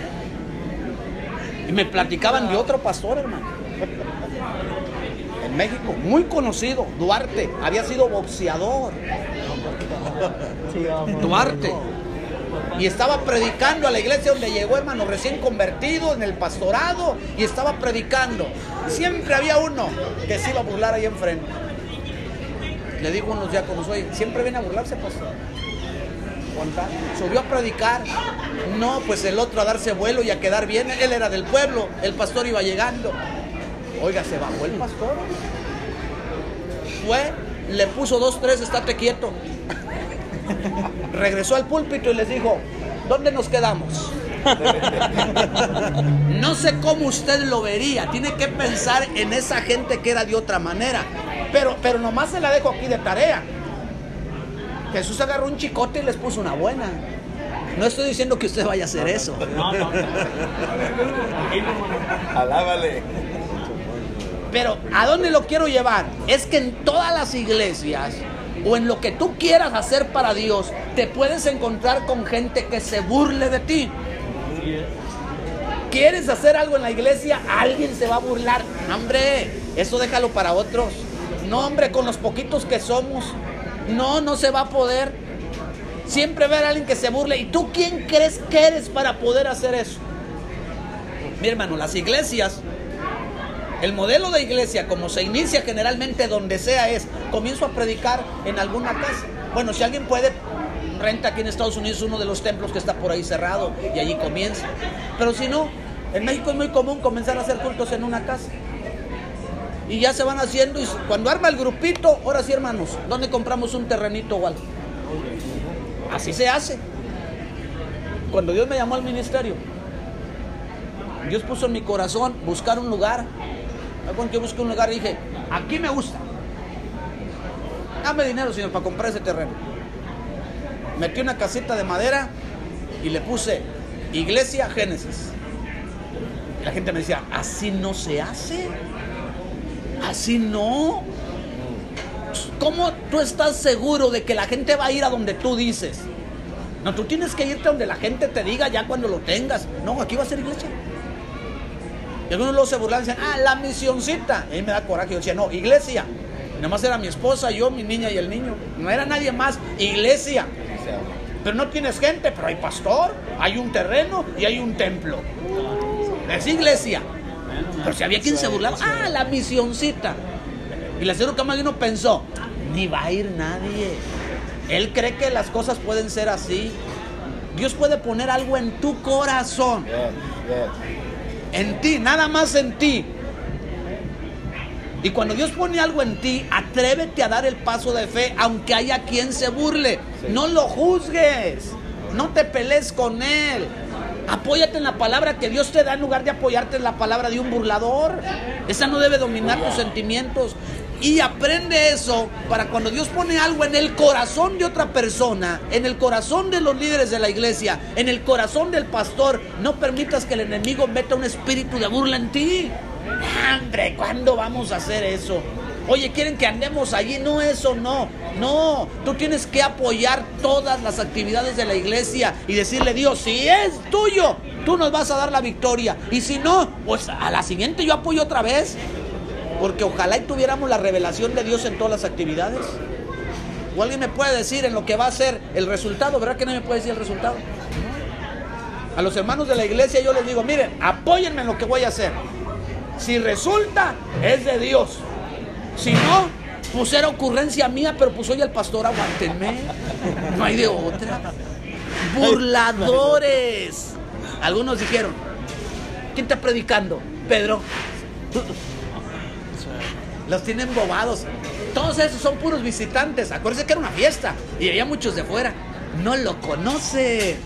Y me platicaban de otro pastor, hermano. En México, muy conocido, Duarte, había sido boxeador. Duarte. Y estaba predicando a la iglesia donde llegó, hermano, recién convertido en el pastorado. Y estaba predicando. Siempre había uno que se iba a burlar ahí enfrente. Le digo unos diáconos, oye, siempre viene a burlarse, pastor. Carlos. Subió a predicar. No, pues el otro a darse vuelo y a quedar bien. Él era del pueblo. El pastor iba llegando. Oiga, se bajó el pastor. Fue, le puso dos, tres, estate quieto. Regresó al púlpito y les dijo, ¿dónde nos quedamos? No sé cómo usted lo vería. Tiene que pensar en esa gente que era de otra manera. Pero, pero nomás se la dejo aquí de tarea. Jesús agarró un chicote y les puso una buena. No estoy diciendo que usted vaya a hacer eso. No, no. Alábale. Pero ¿a dónde lo quiero llevar? Es que en todas las iglesias o en lo que tú quieras hacer para Dios, te puedes encontrar con gente que se burle de ti. ¿Quieres hacer algo en la iglesia? Alguien se va a burlar. Hombre, eso déjalo para otros. No, hombre, con los poquitos que somos. No, no se va a poder. Siempre ver a alguien que se burle. ¿Y tú quién crees que eres para poder hacer eso? Mi hermano, las iglesias, el modelo de iglesia, como se inicia generalmente donde sea, es comienzo a predicar en alguna casa. Bueno, si alguien puede, renta aquí en Estados Unidos uno de los templos que está por ahí cerrado y allí comienza. Pero si no, en México es muy común comenzar a hacer cultos en una casa. Y ya se van haciendo y cuando arma el grupito, ahora sí hermanos, ¿dónde compramos un terrenito o algo? Así se hace. Cuando Dios me llamó al ministerio, Dios puso en mi corazón buscar un lugar. Cuando yo busqué un lugar dije, aquí me gusta. Dame dinero, señor, para comprar ese terreno. Metí una casita de madera y le puse Iglesia Génesis. Y la gente me decía, así no se hace. Así no. ¿Cómo tú estás seguro de que la gente va a ir a donde tú dices? No, tú tienes que irte donde la gente te diga ya cuando lo tengas. No, aquí va a ser iglesia. Y algunos luego se burlaban y decían, ah, la misioncita. Y ahí me da coraje. Yo decía, no, iglesia. Nada más era mi esposa, yo, mi niña y el niño. No era nadie más. Iglesia. Pero no tienes gente, pero hay pastor, hay un terreno y hay un templo. Es iglesia. Pero si había quien se burlaba, ah, la misioncita. Y la señora Camarino pensó, ni va a ir nadie. Él cree que las cosas pueden ser así. Dios puede poner algo en tu corazón. En ti, nada más en ti. Y cuando Dios pone algo en ti, atrévete a dar el paso de fe, aunque haya quien se burle. No lo juzgues, no te pelees con él. Apóyate en la palabra que Dios te da en lugar de apoyarte en la palabra de un burlador. Esa no debe dominar tus sentimientos. Y aprende eso para cuando Dios pone algo en el corazón de otra persona, en el corazón de los líderes de la iglesia, en el corazón del pastor, no permitas que el enemigo meta un espíritu de burla en ti. Hombre, ¿cuándo vamos a hacer eso? Oye, quieren que andemos allí. No, eso no. No, tú tienes que apoyar todas las actividades de la iglesia y decirle, Dios, si es tuyo, tú nos vas a dar la victoria. Y si no, pues a la siguiente yo apoyo otra vez. Porque ojalá y tuviéramos la revelación de Dios en todas las actividades. O alguien me puede decir en lo que va a ser el resultado, ¿verdad que no me puede decir el resultado? A los hermanos de la iglesia yo les digo, miren, apóyenme en lo que voy a hacer. Si resulta, es de Dios. Si no, pues era ocurrencia mía, pero pues soy el pastor, aguántenme. No hay de otra. Burladores. Algunos dijeron, ¿quién está predicando? Pedro. Los tienen bobados. Todos esos son puros visitantes. Acuérdense que era una fiesta y había muchos de fuera. No lo conocen.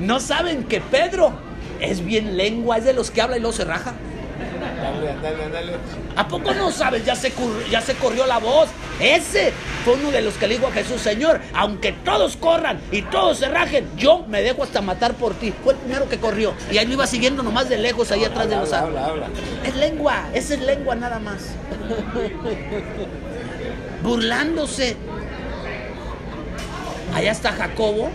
No saben que Pedro es bien lengua, es de los que habla y luego se raja. Dale, dale, dale. ¿A poco no sabes? Ya se, ya se corrió la voz. Ese fue uno de los que le dijo a Jesús, Señor, aunque todos corran y todos se rajen, yo me dejo hasta matar por ti. Fue el primero que corrió. Y ahí lo iba siguiendo nomás de lejos, ahí atrás de los árboles. habla, habla. Es lengua, esa es lengua nada más. Burlándose. Allá está Jacobo,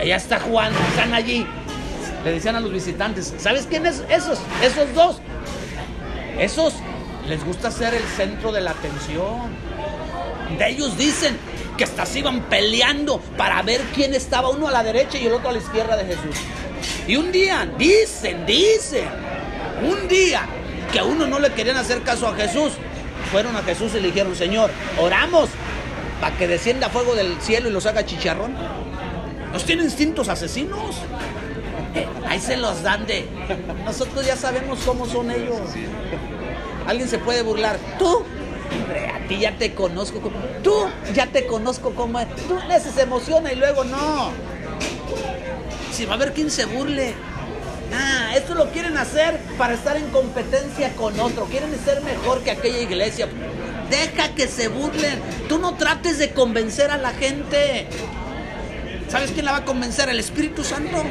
allá está Juan, están allí. Le decían a los visitantes, ¿sabes quién es esos? Esos dos. Esos les gusta ser el centro de la atención. De ellos dicen que hasta se iban peleando para ver quién estaba uno a la derecha y el otro a la izquierda de Jesús. Y un día, dicen, dicen, un día que a uno no le querían hacer caso a Jesús, fueron a Jesús y le dijeron, Señor, oramos para que descienda fuego del cielo y los haga chicharrón. ¿Los tiene instintos asesinos? Ahí se los dan de... Nosotros ya sabemos cómo son ellos. Alguien se puede burlar. Tú, a ti ya te conozco. Tú ya te conozco como es. Tú se emociona y luego no. Si va a haber quien se burle. Ah, esto lo quieren hacer para estar en competencia con otro. Quieren ser mejor que aquella iglesia. Deja que se burlen. Tú no trates de convencer a la gente. ¿Sabes quién la va a convencer? El Espíritu Santo.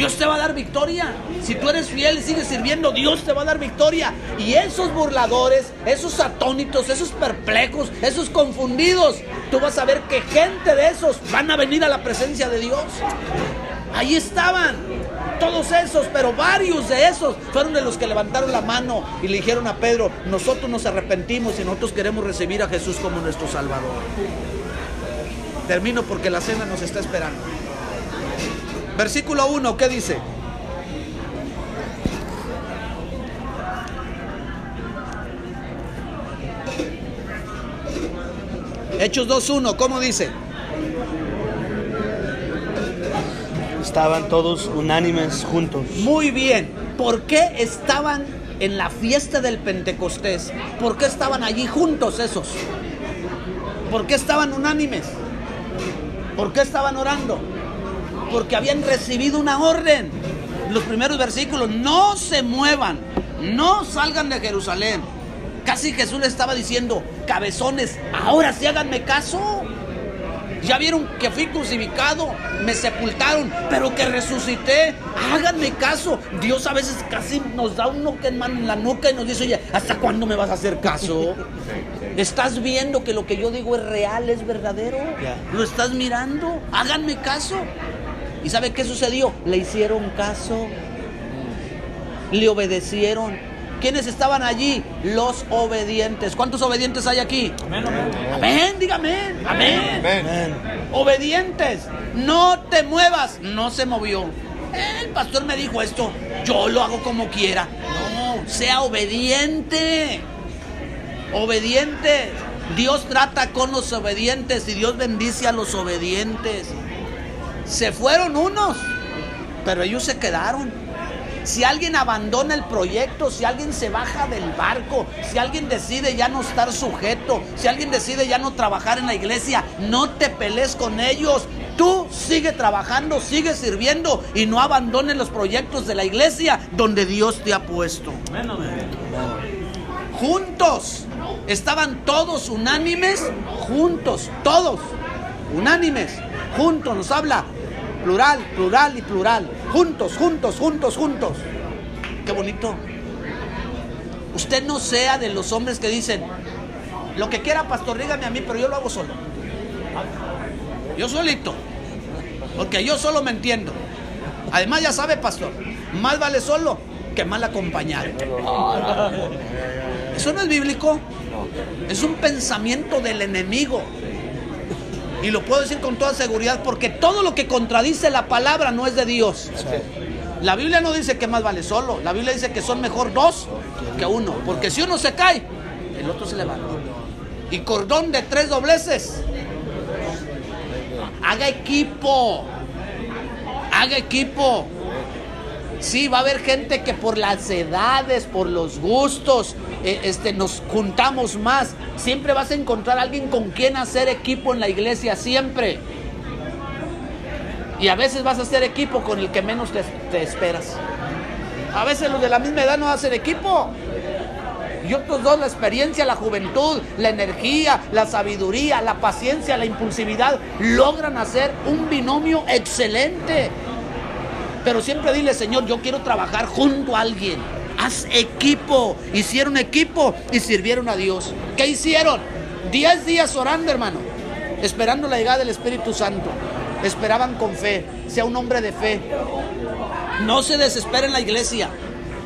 Dios te va a dar victoria. Si tú eres fiel y sigues sirviendo, Dios te va a dar victoria. Y esos burladores, esos atónitos, esos perplejos, esos confundidos, tú vas a ver que gente de esos van a venir a la presencia de Dios. Ahí estaban todos esos, pero varios de esos fueron de los que levantaron la mano y le dijeron a Pedro, nosotros nos arrepentimos y nosotros queremos recibir a Jesús como nuestro Salvador. Termino porque la cena nos está esperando. Versículo 1, ¿qué dice? Hechos 2.1, ¿cómo dice? Estaban todos unánimes juntos. Muy bien. ¿Por qué estaban en la fiesta del Pentecostés? ¿Por qué estaban allí juntos esos? ¿Por qué estaban unánimes? ¿Por qué estaban orando? Porque habían recibido una orden. Los primeros versículos, no se muevan, no salgan de Jerusalén. Casi Jesús le estaba diciendo, cabezones, ahora sí háganme caso. Ya vieron que fui crucificado, me sepultaron, pero que resucité. Háganme caso. Dios a veces casi nos da un noque en mano en la nuca y nos dice, oye, ¿hasta cuándo me vas a hacer caso? ¿Estás viendo que lo que yo digo es real, es verdadero? ¿Lo estás mirando? Háganme caso. ¿Y sabe qué sucedió? Le hicieron caso. Le obedecieron. ¿Quiénes estaban allí? Los obedientes. ¿Cuántos obedientes hay aquí? Amén, amén. Amén, dígame. Amén. Amén. Obedientes. No te muevas. No se movió. El pastor me dijo esto. Yo lo hago como quiera. No, sea obediente. Obediente. Dios trata con los obedientes y Dios bendice a los obedientes. Se fueron unos, pero ellos se quedaron. Si alguien abandona el proyecto, si alguien se baja del barco, si alguien decide ya no estar sujeto, si alguien decide ya no trabajar en la iglesia, no te pelees con ellos. Tú sigue trabajando, sigue sirviendo y no abandones los proyectos de la iglesia donde Dios te ha puesto. Juntos. Estaban todos unánimes, juntos, todos, unánimes, juntos, nos habla plural, plural y plural, juntos, juntos, juntos, juntos. Qué bonito. Usted no sea de los hombres que dicen, lo que quiera, pastor, dígame a mí, pero yo lo hago solo. Yo solito. Porque yo solo me entiendo. Además, ya sabe, pastor, más vale solo que mal acompañado. Eso no es bíblico. Es un pensamiento del enemigo. Y lo puedo decir con toda seguridad porque todo lo que contradice la palabra no es de Dios. La Biblia no dice que más vale solo. La Biblia dice que son mejor dos que uno. Porque si uno se cae, el otro se levanta. Y cordón de tres dobleces. Haga equipo. Haga equipo. Sí, va a haber gente que por las edades, por los gustos, eh, este, nos juntamos más. Siempre vas a encontrar a alguien con quien hacer equipo en la iglesia, siempre. Y a veces vas a hacer equipo con el que menos te, te esperas. A veces los de la misma edad no hacen equipo. Y otros dos, la experiencia, la juventud, la energía, la sabiduría, la paciencia, la impulsividad, logran hacer un binomio excelente. Pero siempre dile, Señor, yo quiero trabajar junto a alguien. Haz equipo. Hicieron equipo y sirvieron a Dios. ¿Qué hicieron? Diez días orando, hermano. Esperando la llegada del Espíritu Santo. Esperaban con fe. Sea un hombre de fe. No se desespere en la iglesia.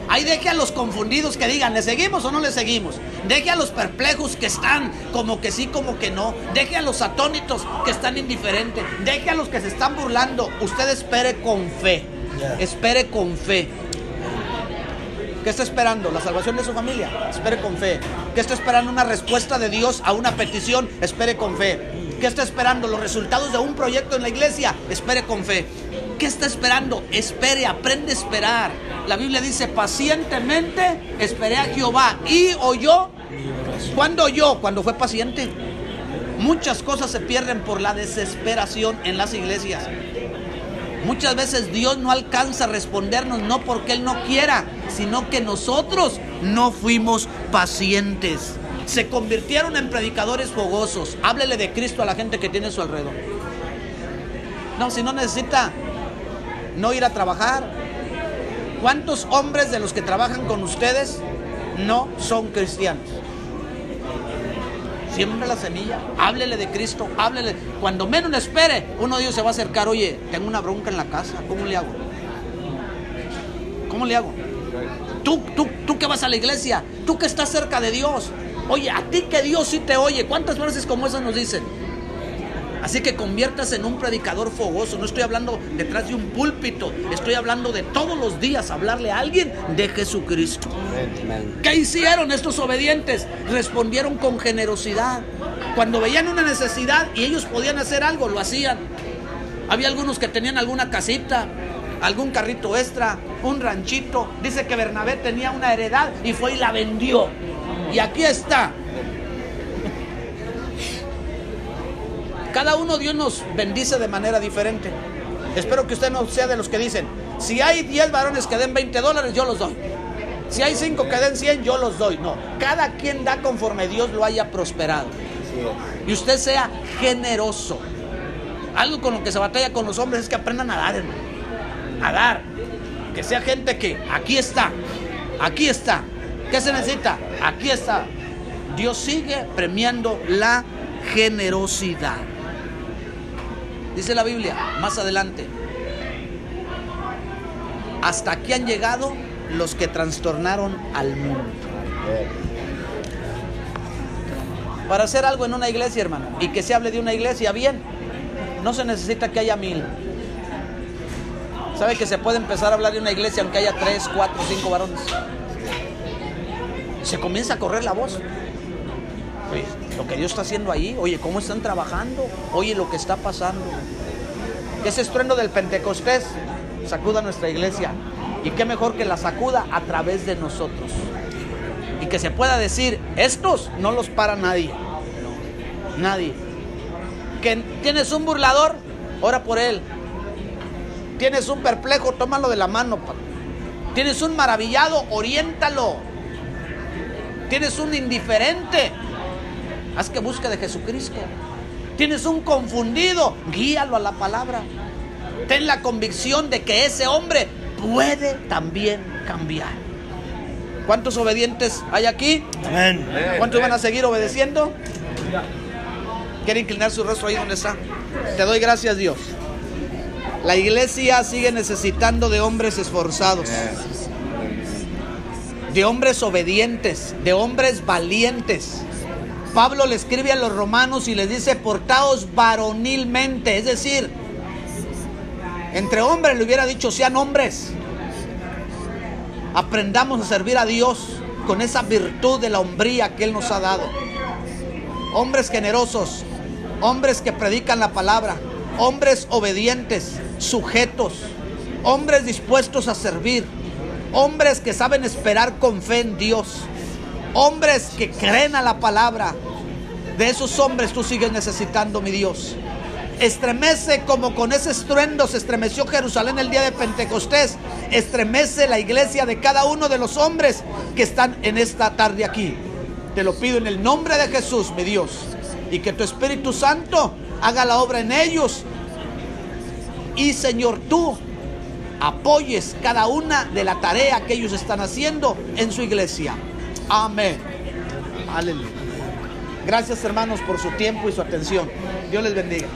Ahí deje a los confundidos que digan, ¿le seguimos o no le seguimos? Deje a los perplejos que están como que sí, como que no. Deje a los atónitos que están indiferentes. Deje a los que se están burlando. Usted espere con fe. Espere con fe. ¿Qué está esperando? ¿La salvación de su familia? Espere con fe. ¿Qué está esperando? Una respuesta de Dios a una petición. Espere con fe. ¿Qué está esperando? Los resultados de un proyecto en la iglesia. Espere con fe. ¿Qué está esperando? Espere, aprende a esperar. La Biblia dice, pacientemente esperé a Jehová y oyó. ¿Cuándo oyó? Cuando fue paciente. Muchas cosas se pierden por la desesperación en las iglesias. Muchas veces Dios no alcanza a respondernos no porque Él no quiera, sino que nosotros no fuimos pacientes. Se convirtieron en predicadores fogosos. Háblele de Cristo a la gente que tiene a su alrededor. No, si no necesita no ir a trabajar. ¿Cuántos hombres de los que trabajan con ustedes no son cristianos? Siempre la semilla, háblele de Cristo, háblele. Cuando menos le espere, uno de ellos se va a acercar, oye, tengo una bronca en la casa, ¿cómo le hago? ¿Cómo le hago? Tú, tú, tú que vas a la iglesia, tú que estás cerca de Dios, oye, a ti que Dios sí te oye, ¿cuántas veces como esas nos dicen? Así que conviértase en un predicador fogoso. No estoy hablando detrás de un púlpito. Estoy hablando de todos los días hablarle a alguien de Jesucristo. ¿Qué hicieron estos obedientes? Respondieron con generosidad. Cuando veían una necesidad y ellos podían hacer algo, lo hacían. Había algunos que tenían alguna casita, algún carrito extra, un ranchito. Dice que Bernabé tenía una heredad y fue y la vendió. Y aquí está. Cada uno Dios nos bendice de manera diferente. Espero que usted no sea de los que dicen, si hay 10 varones que den 20 dólares, yo los doy. Si hay 5 que den 100, yo los doy. No, cada quien da conforme Dios lo haya prosperado. Y usted sea generoso. Algo con lo que se batalla con los hombres es que aprendan a dar, hermano. A dar. Que sea gente que aquí está, aquí está. ¿Qué se necesita? Aquí está. Dios sigue premiando la generosidad. Dice la Biblia, más adelante, hasta aquí han llegado los que trastornaron al mundo. Para hacer algo en una iglesia, hermano, y que se hable de una iglesia bien, no se necesita que haya mil. ¿Sabe que se puede empezar a hablar de una iglesia aunque haya tres, cuatro, cinco varones? Se comienza a correr la voz. Lo que Dios está haciendo ahí, oye, cómo están trabajando, oye, lo que está pasando. Ese estruendo del Pentecostés sacuda nuestra iglesia. Y qué mejor que la sacuda a través de nosotros. Y que se pueda decir, estos no los para nadie. Nadie. Que tienes un burlador, ora por él. Tienes un perplejo, tómalo de la mano. Tienes un maravillado, oriéntalo. Tienes un indiferente, haz que busque de Jesucristo. Tienes un confundido, guíalo a la palabra. Ten la convicción de que ese hombre puede también cambiar. ¿Cuántos obedientes hay aquí? Amén. ¿Cuántos van a seguir obedeciendo? ¿Quiere inclinar su rostro ahí donde está? Te doy gracias, Dios. La iglesia sigue necesitando de hombres esforzados, de hombres obedientes, de hombres valientes. Pablo le escribe a los romanos y les dice, portaos varonilmente, es decir, entre hombres le hubiera dicho, sean hombres. Aprendamos a servir a Dios con esa virtud de la hombría que Él nos ha dado. Hombres generosos, hombres que predican la palabra, hombres obedientes, sujetos, hombres dispuestos a servir, hombres que saben esperar con fe en Dios, hombres que creen a la palabra. De esos hombres tú sigues necesitando, mi Dios. Estremece como con ese estruendo se estremeció Jerusalén el día de Pentecostés. Estremece la iglesia de cada uno de los hombres que están en esta tarde aquí. Te lo pido en el nombre de Jesús, mi Dios. Y que tu Espíritu Santo haga la obra en ellos. Y Señor, tú apoyes cada una de la tarea que ellos están haciendo en su iglesia. Amén. Aleluya. Gracias hermanos por su tiempo y su atención. Dios les bendiga.